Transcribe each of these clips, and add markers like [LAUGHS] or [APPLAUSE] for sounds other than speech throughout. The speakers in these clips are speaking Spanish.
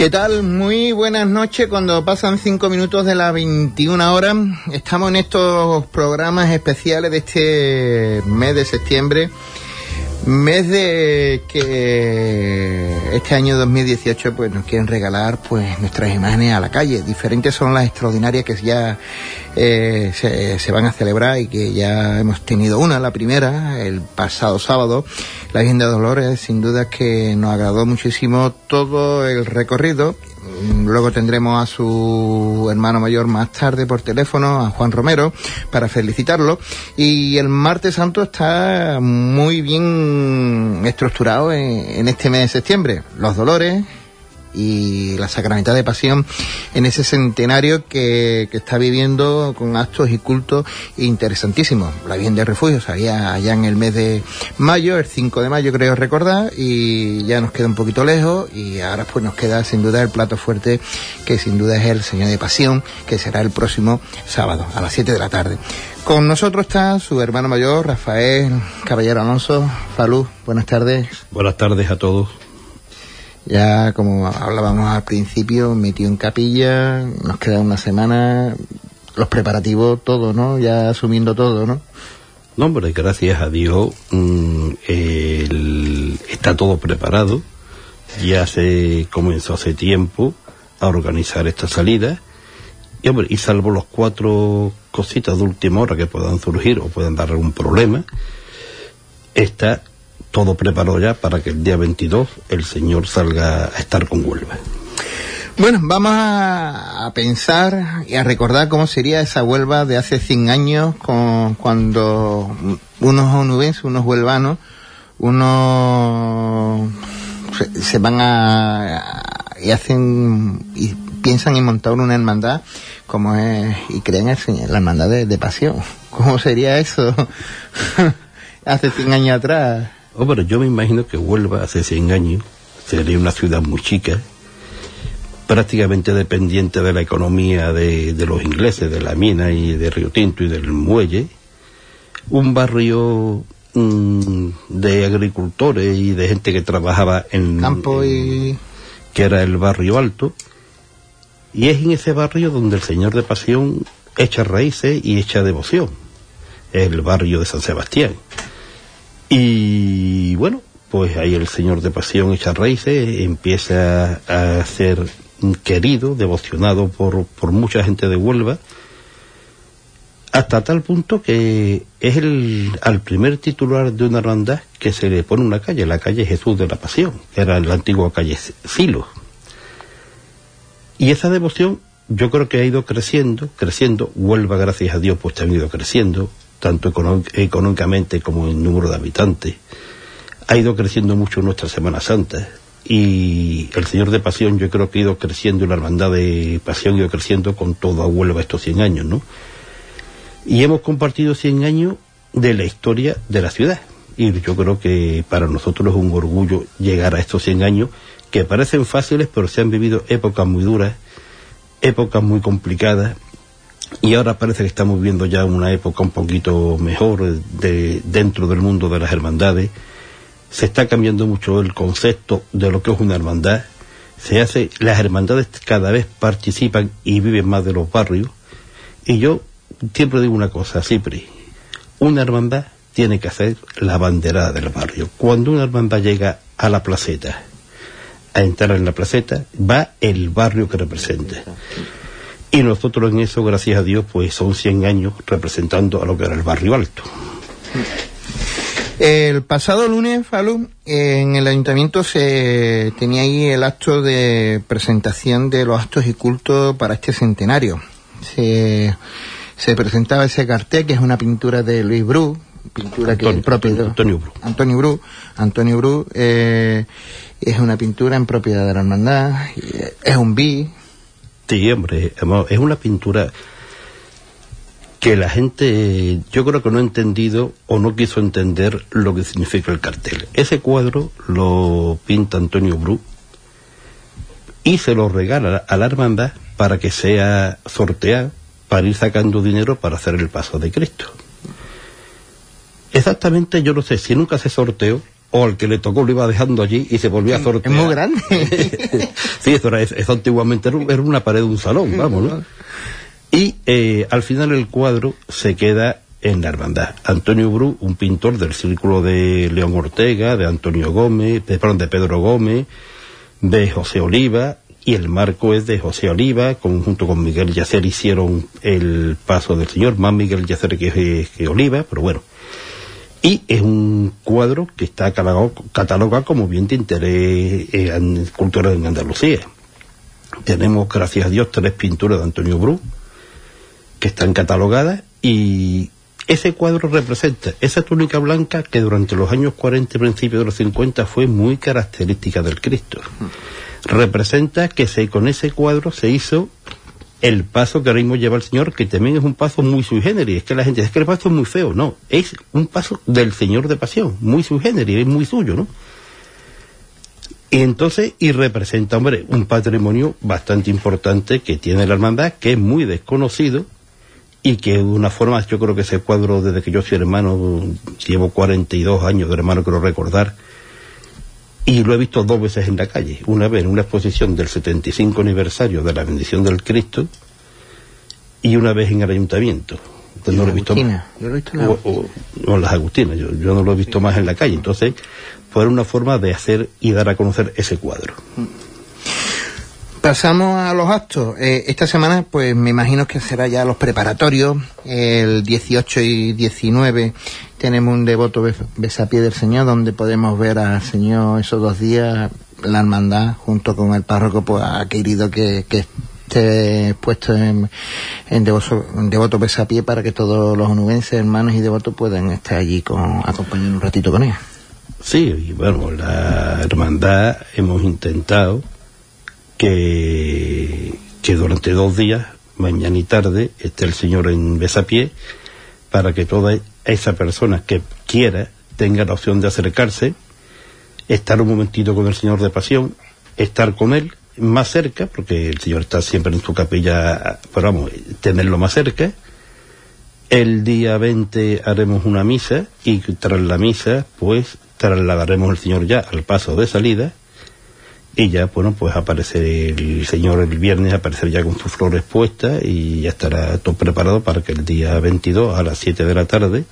¿Qué tal? Muy buenas noches. Cuando pasan cinco minutos de las 21 horas, estamos en estos programas especiales de este mes de septiembre. Mes de que este año 2018 pues nos quieren regalar pues nuestras imágenes a la calle. Diferentes son las extraordinarias que ya eh, se, se, van a celebrar y que ya hemos tenido una, la primera, el pasado sábado. La Virgen de Dolores, sin duda que nos agradó muchísimo todo el recorrido Luego tendremos a su hermano mayor más tarde por teléfono, a Juan Romero, para felicitarlo. Y el martes santo está muy bien estructurado en, en este mes de septiembre. Los dolores, y la Sacramental de Pasión en ese centenario que, que, está viviendo con actos y cultos interesantísimos. La Virgen de Refugio salía allá en el mes de mayo, el 5 de mayo creo recordar, y ya nos queda un poquito lejos y ahora pues nos queda sin duda el plato fuerte que sin duda es el Señor de Pasión, que será el próximo sábado a las 7 de la tarde. Con nosotros está su hermano mayor, Rafael Caballero Alonso. Falú, buenas tardes. Buenas tardes a todos. Ya, como hablábamos al principio, metido en capilla, nos queda una semana, los preparativos, todo, ¿no? Ya asumiendo todo, ¿no? No, hombre, gracias a Dios mmm, el, está todo preparado. Ya se comenzó hace tiempo a organizar esta salida. Y, hombre, y salvo los cuatro cositas de última hora que puedan surgir o puedan dar algún problema, está todo preparado ya para que el día 22 el señor salga a estar con Huelva. Bueno, vamos a, a, pensar y a recordar cómo sería esa Huelva de hace 100 años, con, cuando unos onubenses, unos huelvanos, unos se, van a, y hacen y piensan en montar una hermandad como es y creen en la hermandad de, de pasión. ¿Cómo sería eso [LAUGHS] hace 100 años atrás? Oh, pero yo me imagino que Huelva hace 100 años sería una ciudad muy chica, prácticamente dependiente de la economía de, de, los ingleses, de la mina y de Río Tinto y del muelle, un barrio mmm, de agricultores y de gente que trabajaba en campo y que era el barrio alto, y es en ese barrio donde el Señor de Pasión echa raíces y echa devoción, es el barrio de San Sebastián. Y bueno, pues ahí el Señor de Pasión echa raíces, empieza a ser querido, devocionado por, por mucha gente de Huelva, hasta tal punto que es el, al primer titular de una hermandad que se le pone una calle, la calle Jesús de la Pasión, que era la antigua calle Silo. Y esa devoción yo creo que ha ido creciendo, creciendo, Huelva gracias a Dios pues ha ido creciendo, tanto económicamente como en número de habitantes. Ha ido creciendo mucho nuestra Semana Santa y el Señor de Pasión yo creo que ha ido creciendo y la hermandad de Pasión ha ido creciendo con todo a Huelva estos 100 años, ¿no? Y hemos compartido 100 años de la historia de la ciudad y yo creo que para nosotros es un orgullo llegar a estos 100 años que parecen fáciles pero se han vivido épocas muy duras, épocas muy complicadas y ahora parece que estamos viendo ya una época un poquito mejor de, dentro del mundo de las hermandades. Se está cambiando mucho el concepto de lo que es una hermandad. Se hace, las hermandades cada vez participan y viven más de los barrios. Y yo siempre digo una cosa, Cipri. Una hermandad tiene que hacer la banderada del barrio. Cuando una hermandad llega a la placeta, a entrar en la placeta, va el barrio que representa. Y nosotros en eso, gracias a Dios, pues son 100 años representando a lo que era el barrio alto. El pasado lunes, Falú, en el ayuntamiento se tenía ahí el acto de presentación de los actos y cultos para este centenario. Se, se presentaba ese cartel, que es una pintura de Luis Bru, pintura Antonio, que es propiedad. Antonio Bru. Antonio Bru. Antonio Bru eh, es una pintura en propiedad de la hermandad, es un bi, Sí, hombre, es una pintura que la gente, yo creo que no ha entendido o no quiso entender lo que significa el cartel. Ese cuadro lo pinta Antonio Bru y se lo regala a la hermandad para que sea sorteado, para ir sacando dinero para hacer el paso de Cristo. Exactamente, yo no sé si nunca se sorteó o al que le tocó lo iba dejando allí y se volvía a sortear. Es muy grande. [LAUGHS] sí, eso, era, eso antiguamente era una pared de un salón, vamos, ¿no? Y eh, al final el cuadro se queda en la hermandad. Antonio Bru, un pintor del círculo de León Ortega, de Antonio Gómez, de, perdón, de Pedro Gómez, de José Oliva, y el marco es de José Oliva, junto con Miguel Yacer hicieron el paso del señor, más Miguel Yacer que, que Oliva, pero bueno. Y es un cuadro que está catalogado, como bien de interés en cultura en Andalucía. Tenemos, gracias a Dios, tres pinturas de Antonio Bru que están catalogadas y ese cuadro representa esa túnica blanca que durante los años 40 y principios de los 50 fue muy característica del Cristo. Representa que se, con ese cuadro se hizo el paso que ahora mismo lleva el Señor, que también es un paso muy sui generis. Es que la gente dice que el paso es muy feo. No, es un paso del Señor de Pasión, muy sui generis, es muy suyo, ¿no? Y entonces, y representa, hombre, un patrimonio bastante importante que tiene la hermandad, que es muy desconocido, y que de una forma, yo creo que ese cuadro, desde que yo soy hermano, llevo 42 años de hermano, quiero recordar, y lo he visto dos veces en la calle. Una vez en una exposición del 75 aniversario de la bendición del Cristo y una vez en el ayuntamiento. no lo he visto más. Yo lo he visto o, o, las Agustinas, yo, yo, no lo he visto más en la calle. Entonces, fue una forma de hacer y dar a conocer ese cuadro. Pasamos a los actos. Eh, esta semana, pues me imagino que será ya los preparatorios. El 18 y 19 tenemos un devoto besapié del Señor, donde podemos ver al Señor esos dos días, la hermandad, junto con el párroco, pues ha querido que, esté puesto en, en, devoto, en devoto besapié para que todos los onubenses, hermanos y devotos puedan estar allí con, acompañando un ratito con ella. Sí, y bueno, la hermandad hemos intentado que, durante dos días, mañana y tarde, esté el Señor en besapié para que toda esa persona que quiera tenga la opción de acercarse, estar un momentito con el Señor de Pasión, estar con Él más cerca, porque el Señor está siempre en su capilla, pero vamos, tenerlo más cerca. El día 20 haremos una misa y tras la misa, pues trasladaremos al Señor ya al paso de salida ya, bueno, pues aparece el señor el viernes, aparecer ya con sus flores puestas y ya estará todo preparado para que el día 22 a las 7 de la tarde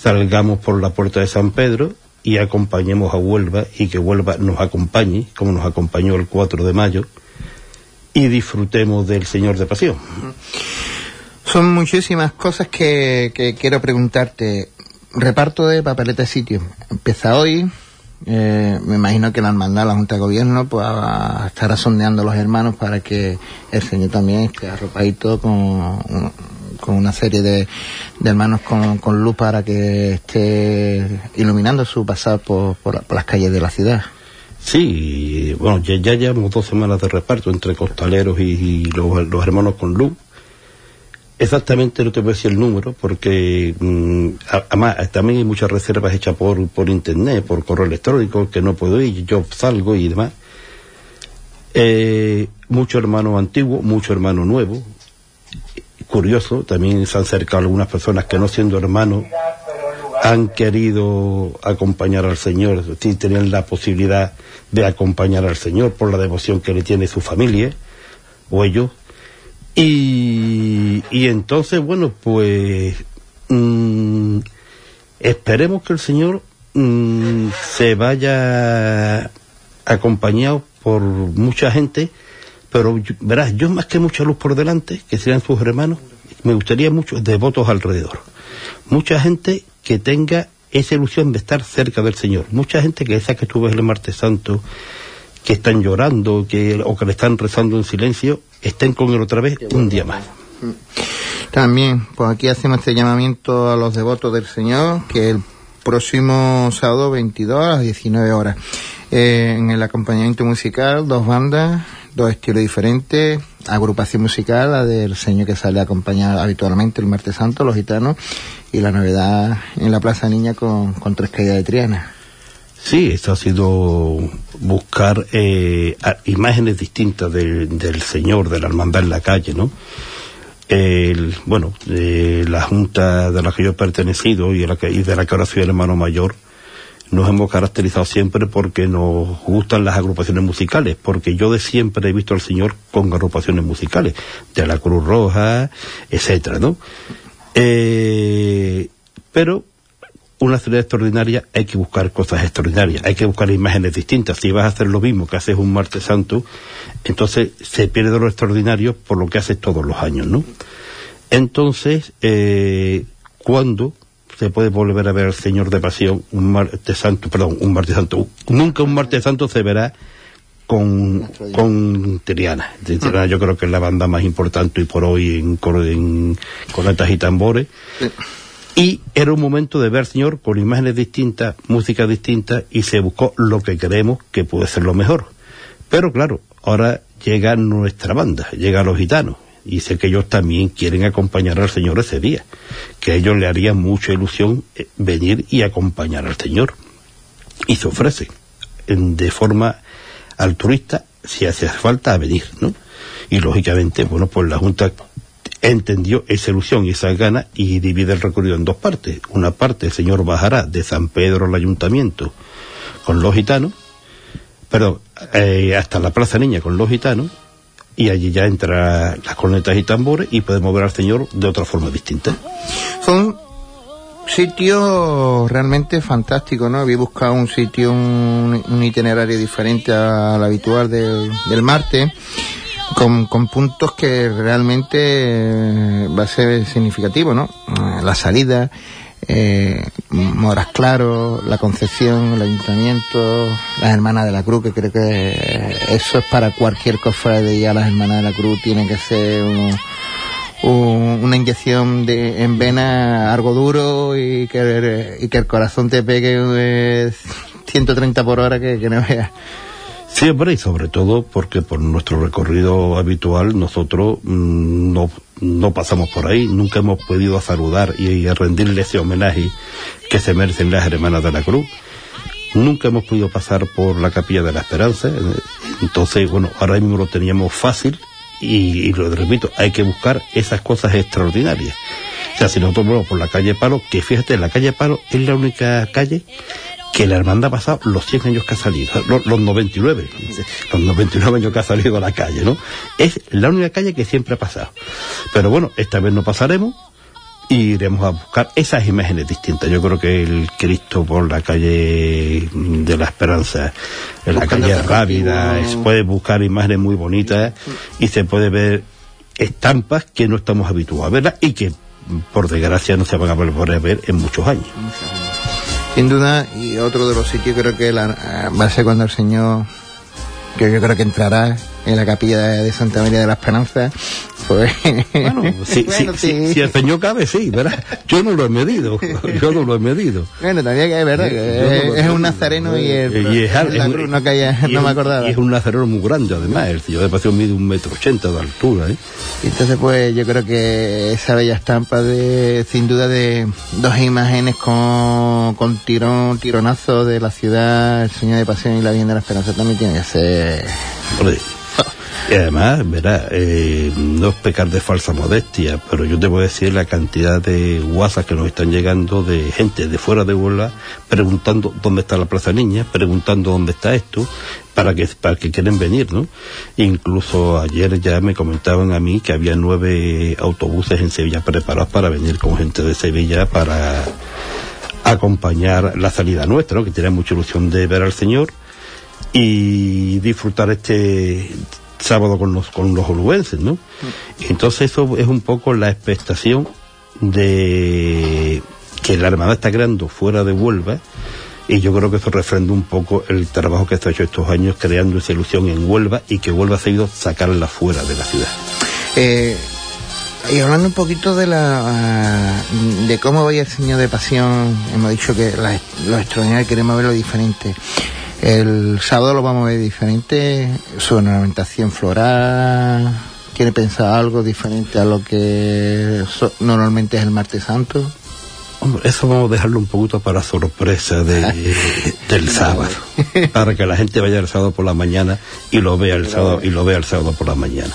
salgamos por la puerta de San Pedro y acompañemos a Huelva y que Huelva nos acompañe, como nos acompañó el 4 de mayo, y disfrutemos del Señor de Pasión. Son muchísimas cosas que, que quiero preguntarte. Reparto de papeleta sitio. Empieza hoy, eh, me imagino que la hermandad, la Junta de Gobierno, pues estará sondeando a los hermanos para que el Señor también esté arropadito con, con una serie de, hermanos con, luz para que esté iluminando su pasado por, por, las calles de la ciudad. Sí, bueno, ya, ya llevamos dos semanas de reparto entre costaleros y, los hermanos con luz Exactamente no te a decir el número porque mm, además también hay muchas reservas hechas por, por internet, por correo electrónico, que no puedo ir, yo salgo y demás. Eh, mucho hermano antiguo, mucho hermano nuevo. Curioso, también se han acercado algunas personas que no siendo hermanos han querido acompañar al Señor, sí, tenían la posibilidad de acompañar al Señor por la devoción que le tiene su familia o ellos y, y entonces, bueno, pues mm, esperemos que el Señor mm, se vaya acompañado por mucha gente, pero verás, yo más que mucha luz por delante, que sean sus hermanos, me gustaría mucho devotos alrededor. Mucha gente que tenga esa ilusión de estar cerca del Señor. Mucha gente que esa que tú el martes santo, que están llorando que, o que le están rezando en silencio, estén con él otra vez un día más. También, pues aquí hacemos este llamamiento a los devotos del Señor, que el próximo sábado 22 a las 19 horas. Eh, en el acompañamiento musical, dos bandas, dos estilos diferentes, agrupación musical, la del Señor que sale a acompañar habitualmente el martes santo, los gitanos, y la novedad en la Plaza Niña con, con tres caídas de Triana. Sí, esto ha sido buscar eh, imágenes distintas del, Señor, de la hermandad en la calle, ¿no? El, bueno, la junta de la que yo he pertenecido y, la que, y de la que ahora soy el hermano mayor, nos hemos caracterizado siempre porque nos gustan las agrupaciones musicales, porque yo de siempre he visto al Señor con agrupaciones musicales, de la Cruz Roja, etcétera, ¿no? Eh, pero una ciudad extraordinaria hay que buscar cosas extraordinarias, hay que buscar imágenes distintas. Si vas a hacer lo mismo que haces un martes santo, entonces se pierde lo extraordinario por lo que haces todos los años, ¿no? Entonces, eh, ¿cuándo se puede volver a ver al Señor de Pasión un martes santo, perdón, un martes santo? Nunca un martes santo se verá con, con Triana. Triana yo creo que es la banda más importante y por hoy en, en y tambores. Y era un momento de ver, Señor, con imágenes distintas, música distinta, y se buscó lo que creemos que puede ser lo mejor. Pero claro, ahora llega nuestra banda, llega los gitanos, y sé que ellos también quieren acompañar al Señor ese día, que a ellos le haría mucha ilusión eh, venir y acompañar al Señor. Y se ofrecen de forma altruista si hace falta a venir, ¿no? Y lógicamente, bueno, pues la Junta entendió esa ilusión y esa gana y divide el recorrido en dos partes. Una parte el señor bajará de San Pedro al ayuntamiento con los gitanos, pero eh, hasta la Plaza Niña con los gitanos, y allí ya entra las cornetas y tambores y podemos ver al señor de otra forma distinta. Son sitio realmente fantástico, ¿no? Había buscado un sitio, un, itinerario diferente al habitual del, del martes con, con puntos que realmente eh, va a ser significativo, ¿no? Eh, la salida, eh, Moras Claro, la Concepción, el Ayuntamiento, las Hermanas de la Cruz, que creo que eso es para cualquier cofradía, las Hermanas de la Cruz tienen que ser una inyección de, en vena algo duro y que, el corazón te pegue 130 por hora que, que no veas. Siempre y sobre todo porque por nuestro recorrido habitual nosotros mm, no, no pasamos por ahí, nunca hemos podido saludar y, rendirle ese homenaje que se merecen las hermanas de la cruz. Nunca hemos podido pasar por la capilla de la esperanza, entonces bueno, ahora mismo lo teníamos fácil y, y lo repito, hay que buscar esas cosas extraordinarias. O sea, si nosotros vamos por la calle Palo, que fíjate, la calle Palo es la única calle que la hermandad ha pasado los 100 años que ha salido, los, 99, los 99 años que ha salido a la calle, ¿no? Es la única calle que siempre ha pasado. Pero bueno, esta vez no pasaremos y iremos a buscar esas imágenes distintas. Yo creo que el Cristo por la calle de la Esperanza, en la calle Rápida, se puede buscar imágenes muy bonitas y se puede ver estampas que no estamos habituados a verlas y que por desgracia no se van a volver a ver en muchos años. Sin duda, y otro de los sitios creo que la, va a ser cuando el Señor, que yo creo que entrará en la capilla de Santa María de la Esperanza, pues... Bueno, [LAUGHS] si, si, el Señor cabe, sí, ¿verdad? Yo no lo he medido, [LAUGHS] yo no lo he medido. Bueno, también que es verdad, es, un nazareno y, el, y es, no, me acordaba. Y es un nazareno muy grande, además, el Señor de Pasión mide un metro ochenta de altura, ¿eh? entonces, pues, yo creo que esa bella estampa de, sin duda, de dos imágenes con, con tirón, tironazo de la ciudad, el Señor de Pasión y la Virgen de la Esperanza también tiene que ser... Y además, verá, eh, no es pecar de falsa modestia, pero yo debo decir la cantidad de WhatsApp que nos están llegando de gente de fuera de Huelva preguntando dónde está la Plaza Niña, preguntando dónde está esto, para que, para que quieren venir, ¿no? Incluso ayer ya me comentaban a mí que había nueve autobuses en Sevilla preparados para venir con gente de Sevilla para acompañar la salida nuestra, ¿no? Que tiene mucha ilusión de ver al Señor y disfrutar este sábado con los, con los olubenses, ¿no? Entonces eso es un poco la expectación de que la Armada está creando fuera de Huelva y yo creo que eso refrenda un poco el trabajo que está hecho estos años creando esa ilusión en Huelva y que Huelva ha seguido sacarla fuera de la ciudad. Eh, y hablando un poquito de la de cómo vaya el Señor de Pasión, hemos dicho que la, lo extraordinario queremos verlo diferente. El sábado lo vamos a ver diferente, su ornamentación floral, ¿Quiere pensar algo diferente a lo que normalmente es el martes santo? Hombre, eso vamos a dejarlo un poquito para sorpresa de, [LAUGHS] del sábado, para que la gente vaya el sábado por la mañana y lo vea el sábado y lo vea el sábado por la mañana.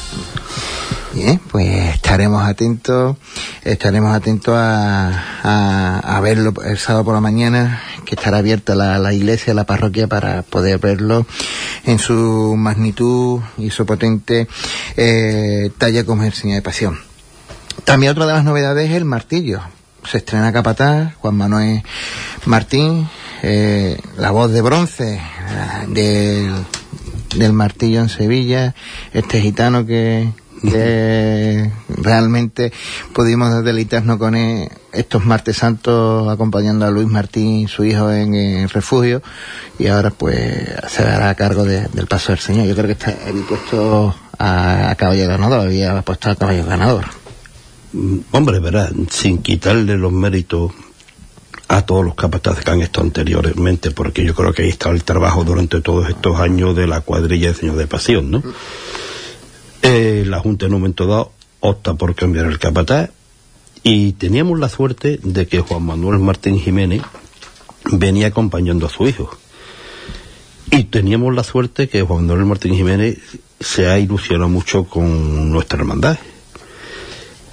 Bien, pues estaremos atentos, estaremos atentos a, a, a verlo el sábado por la mañana que estará abierta la, la iglesia, la parroquia, para poder verlo en su magnitud y su potente eh, talla como el Señor de Pasión. También otra de las novedades es el martillo. Se estrena Capataz, Juan Manuel Martín, eh, la voz de bronce eh, del, del martillo en Sevilla, este gitano que, que realmente pudimos deleitarnos con él estos martes santos acompañando a Luis Martín, su hijo, en el refugio y ahora pues se dará a cargo de, del paso del Señor. Yo creo que está puesto a, a caballo ganador, había puesto a caballo ganador. Mm, hombre, verá, sin quitarle los méritos a todos los capataces que han estado anteriormente, porque yo creo que ahí está el trabajo durante todos estos años de la cuadrilla de Señor de Pasión, ¿no? Eh, la Junta en un momento dado opta por cambiar el capataz y teníamos la suerte de que Juan Manuel Martín Jiménez venía acompañando a su hijo. Y teníamos la suerte que Juan Manuel Martín Jiménez se ha ilusionado mucho con nuestra hermandad.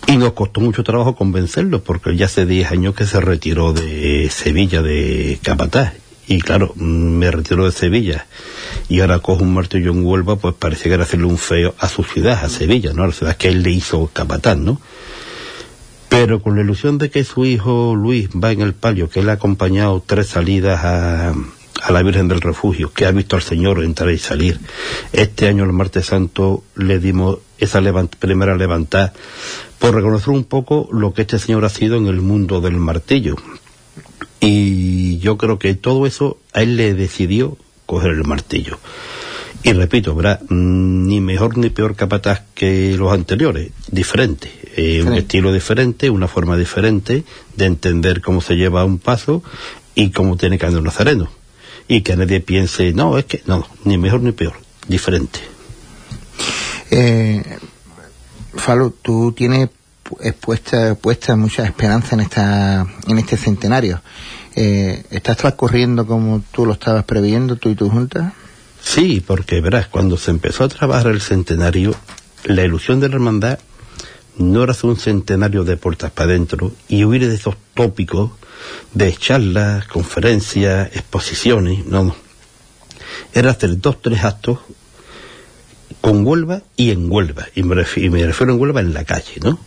Y nos costó mucho trabajo convencerlo, porque ya hace 10 años que se retiró de Sevilla de Capataz. Y claro, me retiró de Sevilla y ahora cojo un martillo en Huelva, pues parece que era hacerle un feo a su ciudad, a Sevilla, ¿no? A la ciudad que él le hizo Capataz, ¿no? Pero con la ilusión de que su hijo Luis va en el palio, que él ha acompañado tres salidas a, a la Virgen del Refugio, que ha visto al Señor entrar y salir. Este año, el martes santo, le dimos esa primera levantada por reconocer un poco lo que este Señor ha sido en el mundo del martillo. Y yo creo que todo eso a él le decidió coger el martillo. Y repito, ¿verdad? Ni mejor ni peor capataz que los anteriores, diferente. Eh, un estilo diferente, una forma diferente de entender cómo se lleva un paso y cómo tiene que andar un nazareno. Y que nadie piense, no, es que, no, ni mejor ni peor, diferente. Eh, Falo, tú tienes puesta, puesta mucha esperanza en esta en este centenario. Eh, ¿Estás transcurriendo como tú lo estabas previendo, tú y tu junta? Sí, porque verás, cuando se empezó a trabajar el centenario, la ilusión de la hermandad no era hacer un centenario de puertas para adentro y huir de esos tópicos de charlas, conferencias, exposiciones, no, no. Era hacer dos, tres actos con Huelva y en Huelva. Y me, refiero, y en Huelva en la calle, ¿no?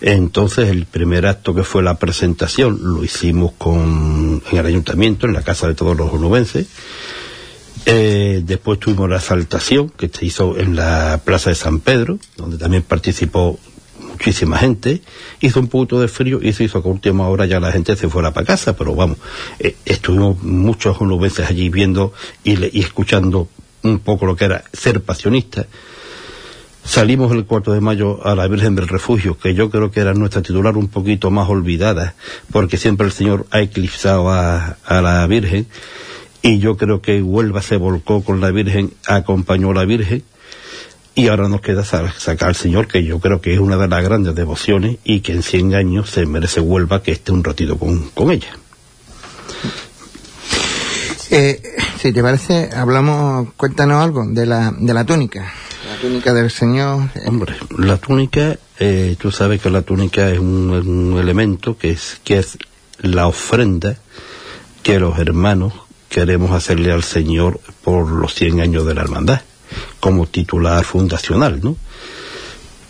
Entonces el primer acto que fue la presentación lo hicimos con, en el ayuntamiento, en la casa de todos los onubenses. Eh, después tuvimos la saltación que se hizo en la Plaza de San Pedro, donde también participó muchísima gente. Hizo un poquito de frío y se hizo que a última hora ya la gente se fuera para casa, pero vamos, eh, estuvimos muchos onubenses allí viendo y, y escuchando un poco lo que era ser pasionista. Salimos el 4 de mayo a la Virgen del Refugio, que yo creo que era nuestra titular un poquito más olvidada, porque siempre el Señor ha eclipsado a, la Virgen, y yo creo que Huelva se volcó con la Virgen, acompañó a la Virgen, y ahora nos queda sacar al Señor, que yo creo que es una de las grandes devociones, y que en 100 años se merece Huelva que esté un ratito con, con ella. Eh, si te parece, hablamos, cuéntanos algo de la, de la túnica. La túnica del Señor. Hombre, la túnica, eh, tú sabes que la túnica es un, elemento que es, que es la ofrenda que los hermanos queremos hacerle al Señor por los 100 años de la hermandad, como titular fundacional, ¿no?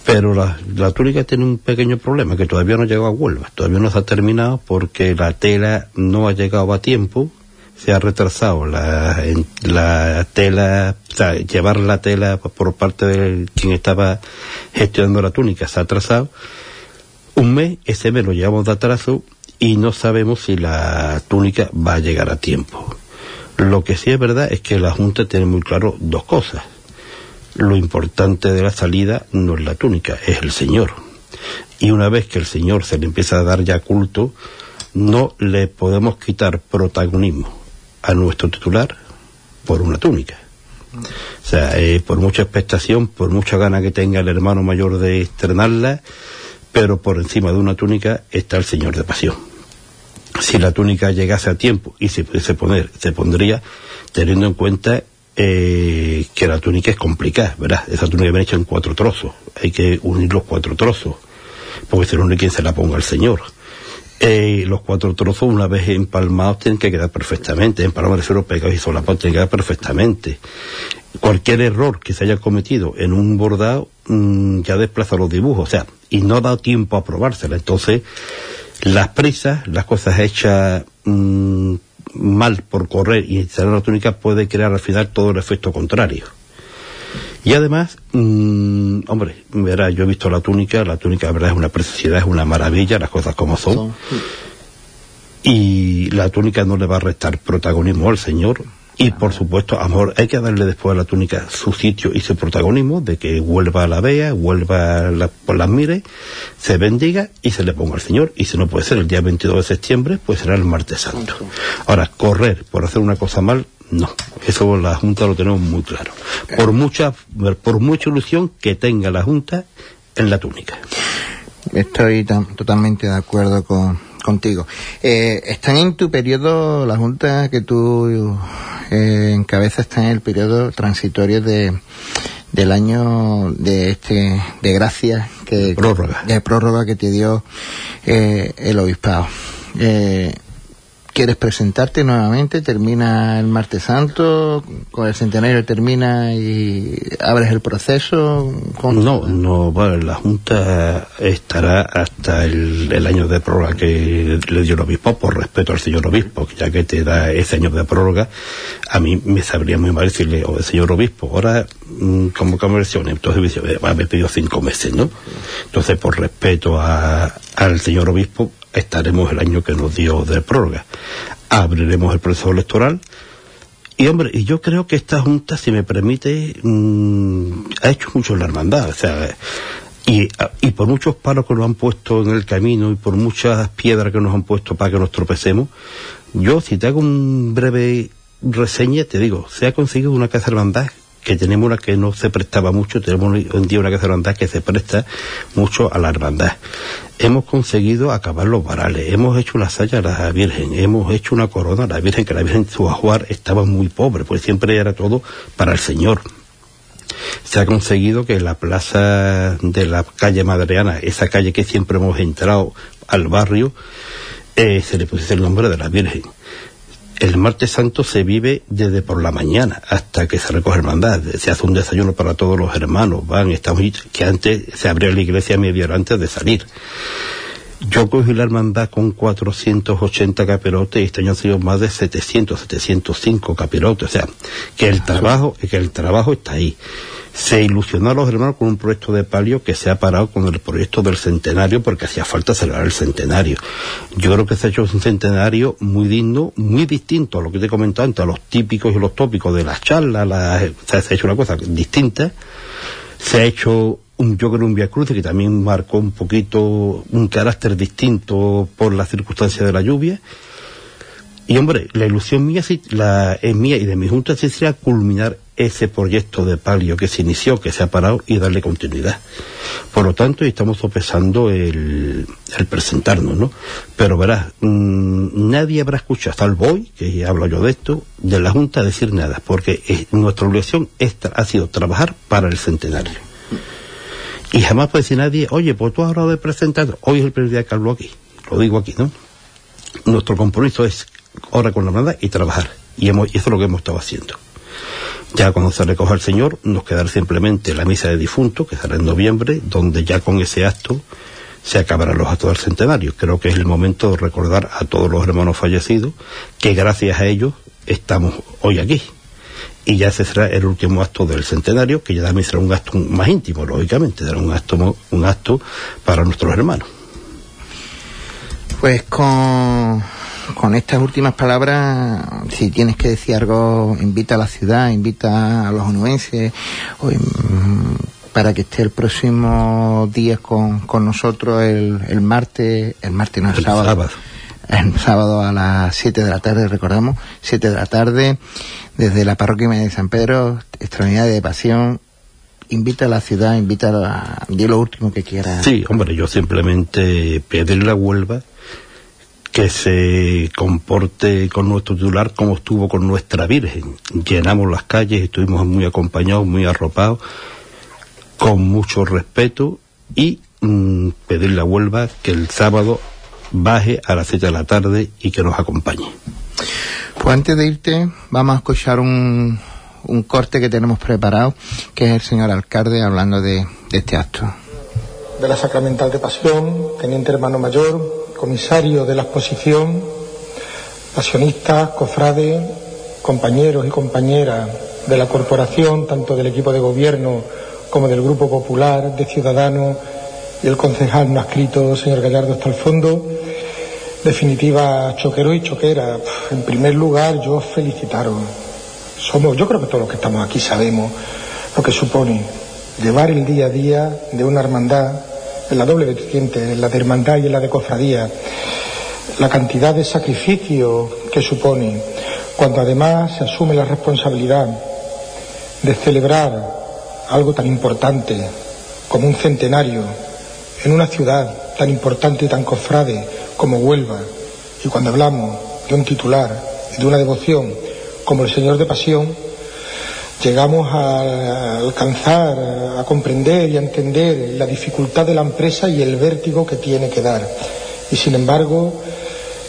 Pero la, la, túnica tiene un pequeño problema, que todavía no llegado a Huelva, todavía no se ha terminado porque la tela no ha llegado a tiempo, se ha retrasado la, la tela, o sea, llevar la tela por parte de quien estaba gestionando la túnica se ha atrasado. Un mes, ese mes lo llevamos de atraso y no sabemos si la túnica va a llegar a tiempo. Lo que sí es verdad es que la Junta tiene muy claro dos cosas. Lo importante de la salida no es la túnica, es el Señor. Y una vez que el Señor se le empieza a dar ya culto, no le podemos quitar protagonismo a nuestro titular por una túnica. O sea, eh, por mucha expectación, por mucha gana que tenga el hermano mayor de estrenarla, pero por encima de una túnica está el Señor de Pasión. Si la túnica llegase a tiempo y se pudiese poner, se pondría teniendo en cuenta eh, que la túnica es complicada, ¿verdad? Esa túnica viene hecha en cuatro trozos, hay que unir los cuatro trozos, porque si no, no hay quien se la ponga al Señor Eh, los cuatro trozos, una vez empalmados, tienen que quedar perfectamente. Empalmados, refiero pegados y solapados, tienen que quedar perfectamente. Cualquier error que se haya cometido en un bordado mm, ya desplaza los dibujos, o sea, y no dado tiempo a probársela. Entonces, las prisas, las cosas hechas mm, mal por correr y instalar la túnica puede crear al final todo el efecto contrario. Y además, mmm, hombre, verá, yo he visto la túnica, la túnica, la verdad, es una preciosidad, es una maravilla, las cosas como son. Y la túnica no le va a restar protagonismo al Señor. Y por supuesto, amor, hay que darle después a la túnica su sitio y su protagonismo, de que vuelva a la vea, vuelva la, por las mire, se bendiga y se le ponga al Señor. Y si no puede ser el día 22 de septiembre, pues será el martes santo. Ahora, correr por hacer una cosa mal, no, eso la Junta lo tenemos muy claro. Por mucha, por mucha ilusión que tenga la Junta en la túnica. Estoy totalmente de acuerdo con, contigo. Eh, ¿Están en tu periodo, la Junta que tú eh, encabezas, está en el periodo transitorio de del año de este de gracia que de prórroga, de prórroga que te dio eh, el obispado. Eh, quieres presentarte nuevamente, termina el martes santo, con el centenario termina y abres el proceso. No, no, bueno, la Junta estará hasta el, el, año de prórroga que le dio el obispo, por respeto al señor obispo, ya que te da ese año de prórroga, a mí me sabría muy mal decirle, o oh, señor obispo, ahora mmm, como conversión, entonces me, me pedido cinco meses, ¿no? Entonces, por respeto a, al señor obispo, estaremos el año que nos dio de prórroga. Abriremos el proceso electoral. Y hombre, y yo creo que esta Junta, si me permite, mmm, ha hecho mucho en la hermandad. O sea, y, y por muchos palos que nos han puesto en el camino y por muchas piedras que nos han puesto para que nos tropecemos, yo si te hago un breve reseña, te digo, se ha conseguido una casa hermandad que tenemos una que no se prestaba mucho, tenemos hoy en día una casa hermandad que se presta mucho a la hermandad. Hemos conseguido acabar los varales, hemos hecho una saya a la Virgen, hemos hecho una corona a la Virgen, que la Virgen su ajuar estaba muy pobre, pues siempre era todo para el Señor. Se ha conseguido que la plaza de la calle Madreana, esa calle que siempre hemos entrado al barrio, eh, se le pusiese el nombre de la Virgen el martes santo se vive desde por la mañana hasta que se recoge hermandad. Se hace un desayuno para todos los hermanos. Van, estamos, que antes se abría la iglesia media hora antes de salir. Yo cogí la hermandad con 480 capirotes y este año han sido más de 700, 705 capirotes. O sea, que el trabajo, que el trabajo está ahí se ilusionó a los hermanos con un proyecto de palio que se ha parado con el proyecto del centenario porque hacía falta celebrar el centenario. Yo creo que se ha hecho un centenario muy digno, muy distinto a lo que te he comentado antes, a los típicos y los tópicos de las charlas, se ha hecho una cosa distinta. Se ha hecho un, yo creo un Via Cruz que también marcó un poquito un carácter distinto por las circunstancias de la lluvia. Y hombre, la ilusión mía, la, es mía y de mi junta sería culminar ese proyecto de palio que se inició, que se ha parado y darle continuidad. Por lo tanto, estamos sopesando el, el presentarnos, ¿no? Pero verás, mmm, nadie habrá escuchado, salvo hoy, que hablo yo de esto, de la Junta decir nada, porque es, nuestra obligación esta, ha sido trabajar para el centenario. Y jamás puede decir nadie, oye, pues tú has hablado de presentar, hoy es el primer día que hablo aquí, lo digo aquí, ¿no? Nuestro compromiso es ahora con la hermandad y trabajar. Y, hemos, y eso es lo que hemos estado haciendo. Ya cuando se recoja el Señor, nos quedará simplemente la misa de difunto, que será en noviembre, donde ya con ese acto se acabarán los actos del centenario. Creo que es el momento de recordar a todos los hermanos fallecidos que gracias a ellos estamos hoy aquí. Y ya ese será el último acto del centenario, que ya también será un acto más íntimo, lógicamente, será un acto, un acto para nuestros hermanos. Pues con con estas últimas palabras, si tienes que decir algo, invita a la ciudad, invita a los onubenses para que esté el próximo día con, con nosotros el, el martes, el martes no, el, el sábado. sábado. El sábado a las 7 de la tarde, recordamos, 7 de la tarde, desde la parroquia de San Pedro, extraordinaria de pasión, invita a la ciudad, invita a, la, di lo último que quiera. Sí, hombre, yo simplemente pedirle a Huelva que se comporte con nuestro titular como estuvo con nuestra Virgen. Llenamos las calles, estuvimos muy acompañados, muy arropados, con mucho respeto y mmm, pedirle a Huelva que el sábado baje a las 7 de la tarde y que nos acompañe. Pues antes de irte, vamos a escuchar un, un corte que tenemos preparado, que es el señor alcalde hablando de, de este acto. De la Sacramental de Pasión, teniente hermano mayor, comisario de la exposición, pasionistas, cofrades, compañeros y compañeras de la corporación, tanto del equipo de gobierno como del Grupo Popular, de Ciudadanos y el concejal no escrito, señor Gallardo, hasta el fondo. Definitiva, choquero y choquera. En primer lugar, yo felicitaros. Somos, yo creo que todos los que estamos aquí sabemos lo que supone llevar el día a día de una hermandad, en la doble vertiente, en la de hermandad y en la de cofradía, la cantidad de sacrificio que supone, cuando además se asume la responsabilidad de celebrar algo tan importante como un centenario en una ciudad tan importante y tan cofrade como Huelva, y cuando hablamos de un titular y de una devoción como el Señor de Pasión, llegamos a alcanzar, a comprender y a entender la dificultad de la empresa y el vértigo que tiene que dar. Y sin embargo,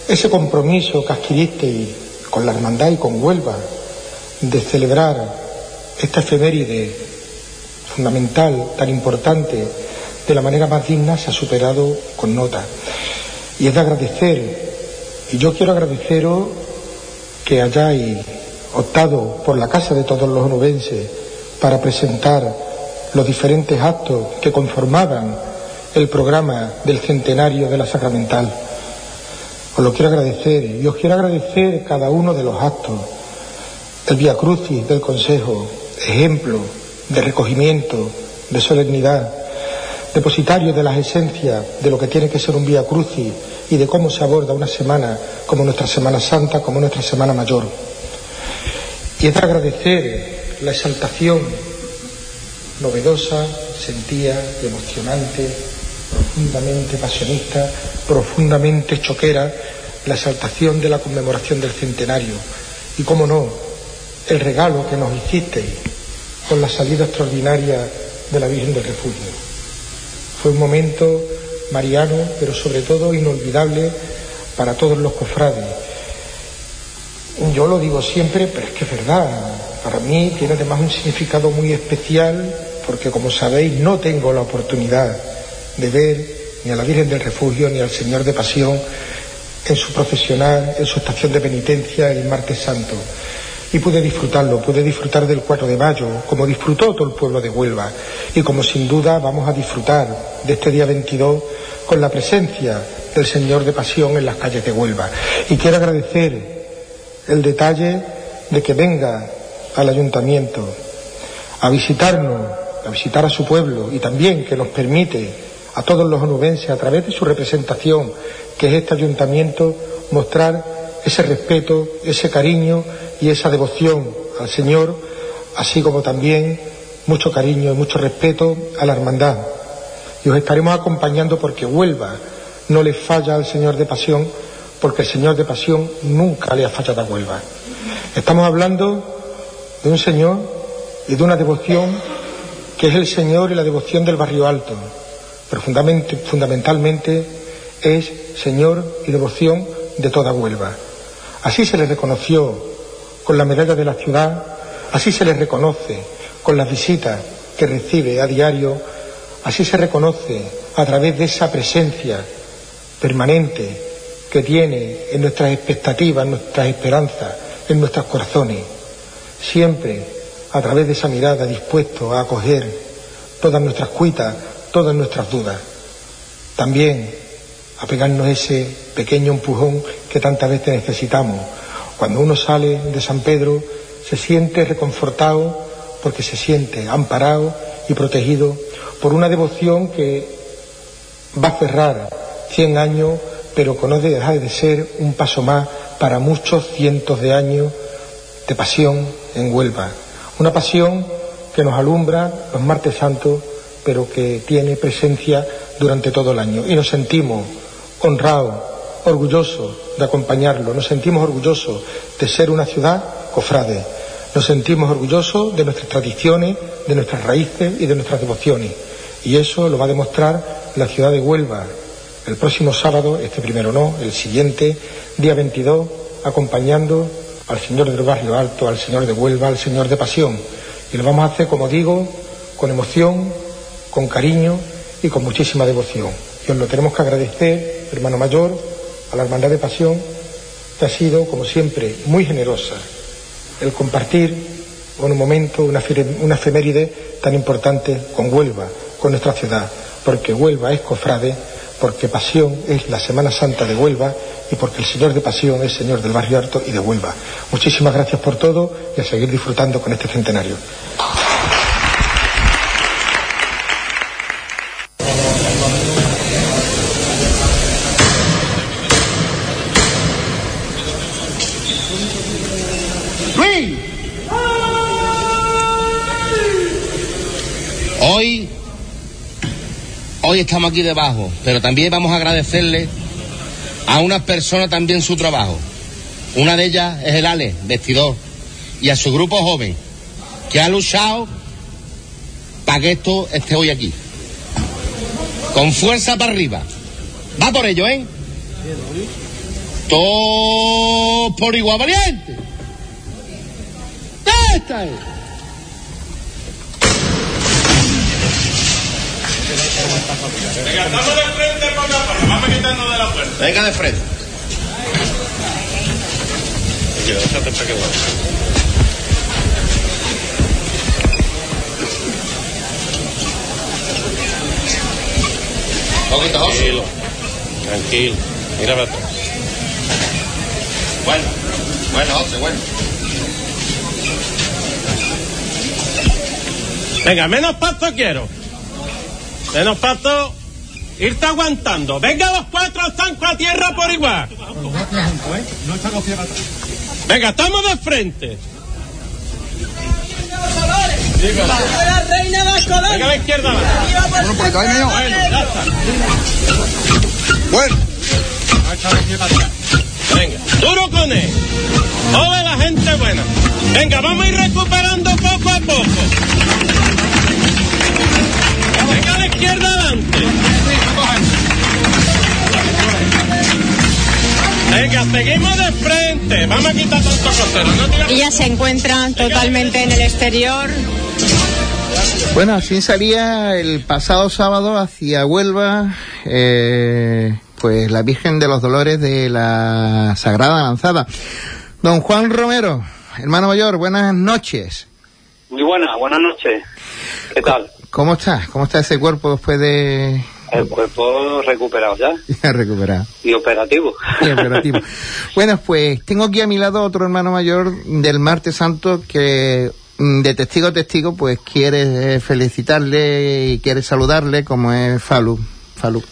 ese compromiso que adquiriste con la hermandad y con Huelva de celebrar esta efeméride fundamental, tan importante, de la manera más digna, se ha superado con nota. Y es de agradecer, y yo quiero agradeceros que hayáis optado por la casa de todos los onubenses para presentar los diferentes actos que conformaban el programa del centenario de la Sacramental. Os lo quiero agradecer y os quiero agradecer cada uno de los actos. El Via Crucis del Consejo, ejemplo de recogimiento, de solemnidad, depositario de las esencias de lo que tiene que ser un Via Crucis y de cómo se aborda una semana como nuestra Semana Santa, como nuestra Semana Mayor. Y es de agradecer la exaltación novedosa, sentía, emocionante, profundamente pasionista, profundamente choquera, la exaltación de la conmemoración del centenario. Y, cómo no, el regalo que nos hicisteis con la salida extraordinaria de la Virgen del Refugio. Fue un momento mariano, pero sobre todo inolvidable para todos los cofrades. Yo lo digo siempre, pero es que es verdad. Para mí tiene además un significado muy especial, porque como sabéis no tengo la oportunidad de ver ni a la Virgen del Refugio ni al Señor de Pasión en su profesional, en su estación de penitencia el martes santo. Y pude disfrutarlo, pude disfrutar del 4 de mayo, como disfrutó todo el pueblo de Huelva, y como sin duda vamos a disfrutar de este día 22 con la presencia del Señor de Pasión en las calles de Huelva. Y quiero agradecer el detalle de que venga al ayuntamiento a visitarnos, a visitar a su pueblo y también que nos permite a todos los onubenses, a través de su representación, que es este ayuntamiento, mostrar ese respeto, ese cariño y esa devoción al Señor, así como también mucho cariño y mucho respeto a la hermandad. Y os estaremos acompañando porque Huelva no le falla al Señor de Pasión, porque el Señor de Pasión nunca le ha fallado a Huelva. Estamos hablando de un Señor y de una devoción que es el Señor y la devoción del barrio alto, pero fundamentalmente es Señor y devoción de toda Huelva. Así se le reconoció con la medalla de la ciudad, así se le reconoce con las visitas que recibe a diario, así se reconoce a través de esa presencia permanente que tiene en nuestras expectativas, en nuestras esperanzas, en nuestros corazones, siempre a través de esa mirada dispuesto a acoger todas nuestras cuitas, todas nuestras dudas. También a pegarnos ese pequeño empujón que tantas veces necesitamos. Cuando uno sale de San Pedro se siente reconfortado porque se siente amparado y protegido por una devoción que va a cerrar 100 años, pero que no deja de ser un paso más para muchos cientos de años de pasión en Huelva. Una pasión que nos alumbra los martes santos, pero que tiene presencia durante todo el año. Y nos sentimos honrados, orgullosos de acompañarlo, nos sentimos orgullosos de ser una ciudad cofrade, nos sentimos orgullosos de nuestras tradiciones, de nuestras raíces y de nuestras devociones. Y eso lo va a demostrar la ciudad de Huelva, el próximo sábado, este primero no, el siguiente, día 22, acompañando al Señor del Barrio Alto, al Señor de Huelva, al Señor de Pasión. Y lo vamos a hacer, como digo, con emoción, con cariño y con muchísima devoción. Y os lo tenemos que agradecer, hermano mayor, a la Hermandad de Pasión, que ha sido, como siempre, muy generosa el compartir en un momento una, una efeméride tan importante con Huelva, con nuestra ciudad, porque Huelva es cofrade, porque Pasión es la Semana Santa de Huelva y porque el Señor de Pasión es Señor del Barrio Alto y de Huelva. Muchísimas gracias por todo y a seguir disfrutando con este centenario. Estamos aquí debajo, pero también vamos a agradecerle a unas personas también su trabajo. Una de ellas es el Ale, vestidor, y a su grupo joven, que ha luchado para que esto esté hoy aquí. Con fuerza para arriba. Va por ello, ¿eh? Todo por igual valiente. Esta es. Venga, estamos de frente por la puerta. Vamos a quitarnos de la puerta. Venga de frente. Poquito, José. Tranquilo, tranquilo. Mira para atrás. Bueno, bueno, José, bueno. Venga, menos paso quiero. Menos paso. Irte aguantando. Venga los cuatro al zanco a tierra por igual. Venga, estamos de frente. La reina de los colores. Venga a la izquierda. Bueno, pues Bueno, ya está. Bueno, Venga, duro con él. Ole la gente buena. Venga, vamos a ir recuperando poco a poco. A la izquierda adelante. Venga, seguimos de frente. Vamos a quitar tanto costero. No tira- Ella se encuentra totalmente en el exterior. Bueno, así salía el pasado sábado hacia Huelva, eh, pues la Virgen de los Dolores de la Sagrada Lanzada. Don Juan Romero, hermano mayor, buenas noches. Muy buena, buenas noches. ¿Qué tal? ¿Cómo está? ¿Cómo está ese cuerpo después de El cuerpo recuperado ya [LAUGHS] ya recuperar? y operativo. Sí, operativo. bueno, pues tengo aquí a mi lado otro hermano mayor del Martes Santo que mm, de testigo a testigo pues quiere eh, felicitarle y quiere saludarle como es Falu. Falu.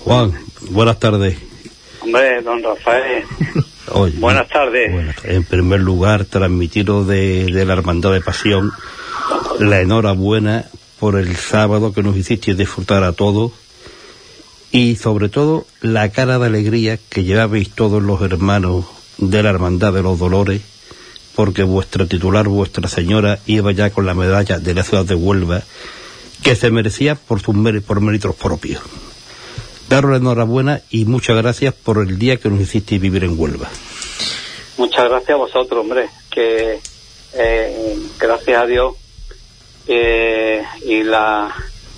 Juan, buenas tardes. Hombre, don Rafael, Oye, buenas tardes. buenas. En primer lugar, transmitiros de, de la Hermandad de Pasión la enhorabuena por el sábado que nos hiciste disfrutar a todos y sobre todo la cara de alegría que llevabais todos los hermanos de la Hermandad de los Dolores porque vuestra titular, vuestra señora, iba ya con la medalla de la ciudad de Huelva que se merecía por sus méritos, por méritos propios. Daros la enhorabuena y muchas gracias por el día que nos hicisteis vivir en Huelva. Muchas gracias a vosotros, hombre, que eh, gracias a Dios eh, y la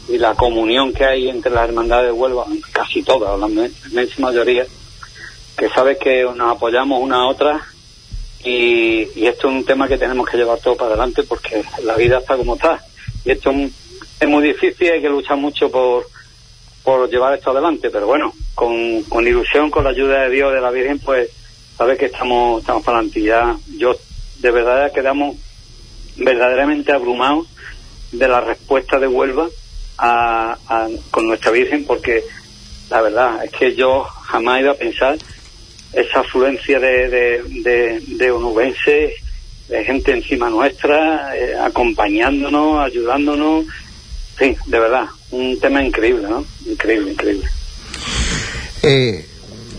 y la comunión que hay entre las hermandades de Huelva, casi todas, la me- inmensa mayoría, que sabes que nos apoyamos una a otra y, y esto es un tema que tenemos que llevar todo para adelante porque la vida está como está y esto es, muy difícil, hay que luchar mucho por por llevar esto adelante, pero bueno, con, con ilusión, con la ayuda de Dios, de la Virgen, pues sabes que estamos, estamos para adelante. Ya, yo de verdad quedamos verdaderamente abrumados de la respuesta de Huelva a, con nuestra Virgen, porque la verdad es que yo jamás iba a pensar esa afluencia de, de, de, de onubenses, de gente encima nuestra, eh, acompañándonos, ayudándonos. Sí, de verdad, un tema increíble, ¿no? Increíble, increíble. Eh,